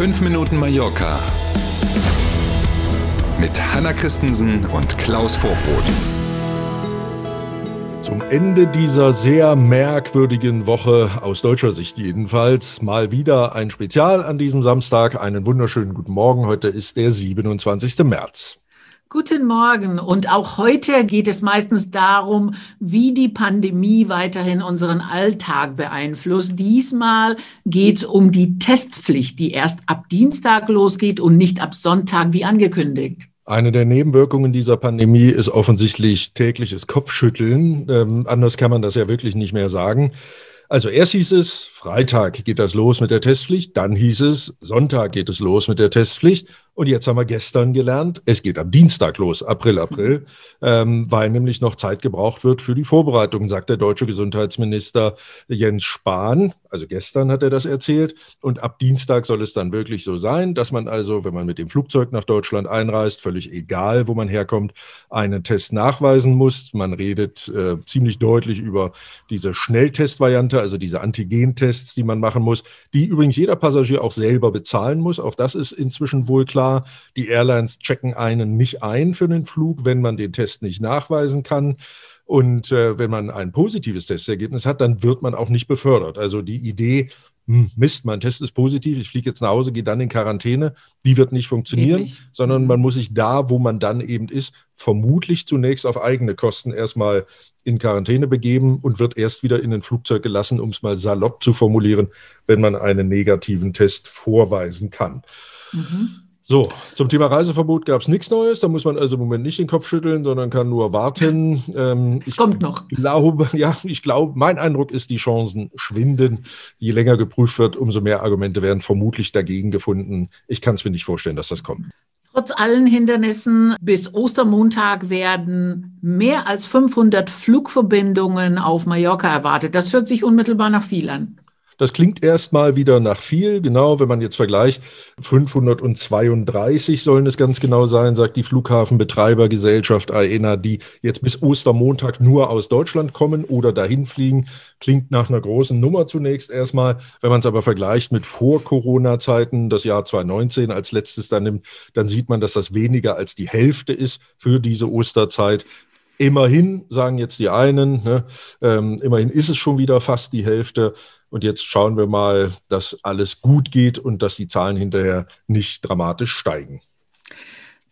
5 Minuten Mallorca mit Hanna Christensen und Klaus Vorbrot. Zum Ende dieser sehr merkwürdigen Woche, aus deutscher Sicht jedenfalls, mal wieder ein Spezial an diesem Samstag. Einen wunderschönen guten Morgen. Heute ist der 27. März. Guten Morgen. Und auch heute geht es meistens darum, wie die Pandemie weiterhin unseren Alltag beeinflusst. Diesmal geht es um die Testpflicht, die erst ab Dienstag losgeht und nicht ab Sonntag wie angekündigt. Eine der Nebenwirkungen dieser Pandemie ist offensichtlich tägliches Kopfschütteln. Ähm, anders kann man das ja wirklich nicht mehr sagen. Also erst hieß es, Freitag geht das los mit der Testpflicht, dann hieß es, Sonntag geht es los mit der Testpflicht und jetzt haben wir gestern gelernt, es geht am Dienstag los, April, April, ähm, weil nämlich noch Zeit gebraucht wird für die Vorbereitung, sagt der deutsche Gesundheitsminister Jens Spahn. Also gestern hat er das erzählt. Und ab Dienstag soll es dann wirklich so sein, dass man also, wenn man mit dem Flugzeug nach Deutschland einreist, völlig egal, wo man herkommt, einen Test nachweisen muss. Man redet äh, ziemlich deutlich über diese Schnelltestvariante, also diese Antigentests, die man machen muss, die übrigens jeder Passagier auch selber bezahlen muss. Auch das ist inzwischen wohl klar die Airlines checken einen nicht ein für den Flug, wenn man den Test nicht nachweisen kann. Und äh, wenn man ein positives Testergebnis hat, dann wird man auch nicht befördert. Also die Idee, Mist, mein Test ist positiv, ich fliege jetzt nach Hause, gehe dann in Quarantäne, die wird nicht funktionieren, nicht. sondern man muss sich da, wo man dann eben ist, vermutlich zunächst auf eigene Kosten erstmal in Quarantäne begeben und wird erst wieder in ein Flugzeug gelassen, um es mal salopp zu formulieren, wenn man einen negativen Test vorweisen kann. Mhm. So, zum Thema Reiseverbot gab es nichts Neues. Da muss man also im Moment nicht den Kopf schütteln, sondern kann nur warten. Ähm, es kommt noch. Glaube, ja, ich glaube, mein Eindruck ist, die Chancen schwinden. Je länger geprüft wird, umso mehr Argumente werden vermutlich dagegen gefunden. Ich kann es mir nicht vorstellen, dass das kommt. Trotz allen Hindernissen bis Ostermontag werden mehr als 500 Flugverbindungen auf Mallorca erwartet. Das hört sich unmittelbar nach viel an. Das klingt erstmal wieder nach viel. Genau, wenn man jetzt vergleicht, 532 sollen es ganz genau sein, sagt die Flughafenbetreibergesellschaft AENA, die jetzt bis Ostermontag nur aus Deutschland kommen oder dahin fliegen. Klingt nach einer großen Nummer zunächst erstmal. Wenn man es aber vergleicht mit Vor-Corona-Zeiten, das Jahr 2019 als letztes dann nimmt, dann sieht man, dass das weniger als die Hälfte ist für diese Osterzeit. Immerhin, sagen jetzt die einen, ne, ähm, immerhin ist es schon wieder fast die Hälfte. Und jetzt schauen wir mal, dass alles gut geht und dass die Zahlen hinterher nicht dramatisch steigen.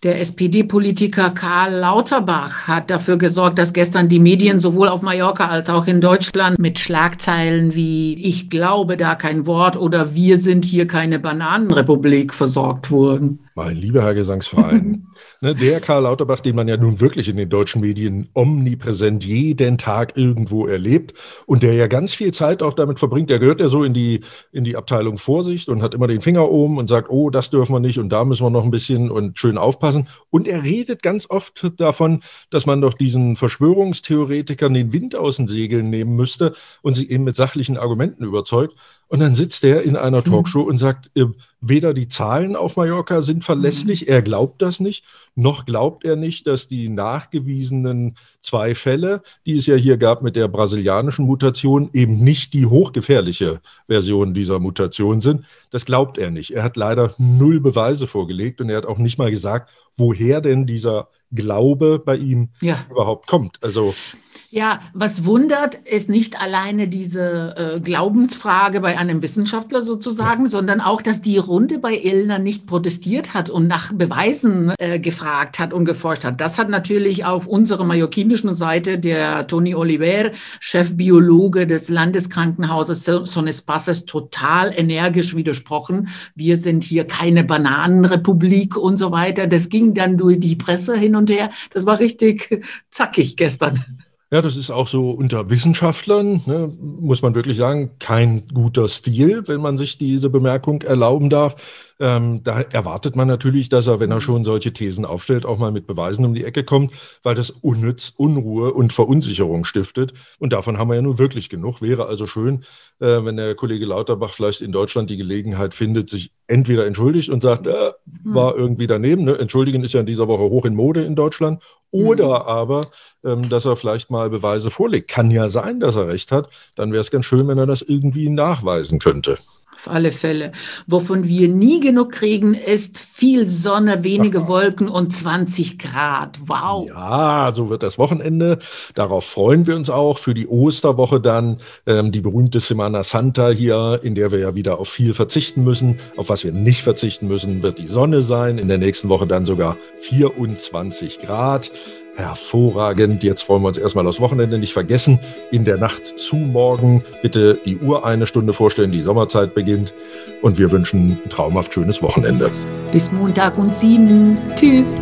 Der SPD-Politiker Karl Lauterbach hat dafür gesorgt, dass gestern die Medien sowohl auf Mallorca als auch in Deutschland mit Schlagzeilen wie Ich glaube da kein Wort oder Wir sind hier keine Bananenrepublik versorgt wurden. Mein lieber Herr Gesangsverein, ne, der Karl Lauterbach, den man ja nun wirklich in den deutschen Medien omnipräsent jeden Tag irgendwo erlebt und der ja ganz viel Zeit auch damit verbringt, der gehört ja so in die, in die Abteilung Vorsicht und hat immer den Finger oben und sagt, oh, das dürfen wir nicht und da müssen wir noch ein bisschen und schön aufpassen. Und er redet ganz oft davon, dass man doch diesen Verschwörungstheoretikern den Wind aus den Segeln nehmen müsste und sie eben mit sachlichen Argumenten überzeugt. Und dann sitzt er in einer mhm. Talkshow und sagt, äh, weder die Zahlen auf Mallorca sind verlässlich, mhm. er glaubt das nicht, noch glaubt er nicht, dass die nachgewiesenen zwei Fälle, die es ja hier gab mit der brasilianischen Mutation, eben nicht die hochgefährliche Version dieser Mutation sind. Das glaubt er nicht. Er hat leider null Beweise vorgelegt und er hat auch nicht mal gesagt, woher denn dieser Glaube bei ihm ja. überhaupt kommt. Also ja, was wundert, ist nicht alleine diese äh, Glaubensfrage bei einem Wissenschaftler sozusagen, ja. sondern auch, dass die Runde bei Illner nicht protestiert hat und nach Beweisen äh, gefragt hat und geforscht hat. Das hat natürlich auf unserer mallorquinischen Seite der Toni Oliver, Chefbiologe des Landeskrankenhauses Son Espaces, total energisch widersprochen. Wir sind hier keine Bananenrepublik und so weiter. Das ging dann durch die Presse hin und her. Das war richtig zackig gestern. Ja, das ist auch so unter Wissenschaftlern, ne, muss man wirklich sagen, kein guter Stil, wenn man sich diese Bemerkung erlauben darf. Ähm, da erwartet man natürlich, dass er, wenn er schon solche Thesen aufstellt, auch mal mit Beweisen um die Ecke kommt, weil das unnütz Unruhe und Verunsicherung stiftet. Und davon haben wir ja nun wirklich genug. Wäre also schön, äh, wenn der Kollege Lauterbach vielleicht in Deutschland die Gelegenheit findet, sich entweder entschuldigt und sagt, äh, war irgendwie daneben. Ne? Entschuldigen ist ja in dieser Woche hoch in Mode in Deutschland. Oder mhm. aber, ähm, dass er vielleicht mal Beweise vorlegt. Kann ja sein, dass er recht hat. Dann wäre es ganz schön, wenn er das irgendwie nachweisen könnte. Auf alle Fälle. Wovon wir nie genug kriegen, ist viel Sonne, wenige Wolken und 20 Grad. Wow. Ja, so wird das Wochenende. Darauf freuen wir uns auch für die Osterwoche dann. Ähm, die berühmte Semana Santa hier, in der wir ja wieder auf viel verzichten müssen. Auf was wir nicht verzichten müssen, wird die Sonne sein. In der nächsten Woche dann sogar 24 Grad. Hervorragend. Jetzt freuen wir uns erstmal aufs Wochenende nicht vergessen. In der Nacht zu morgen bitte die Uhr eine Stunde vorstellen. Die Sommerzeit beginnt. Und wir wünschen ein traumhaft schönes Wochenende. Bis Montag und sieben. Tschüss.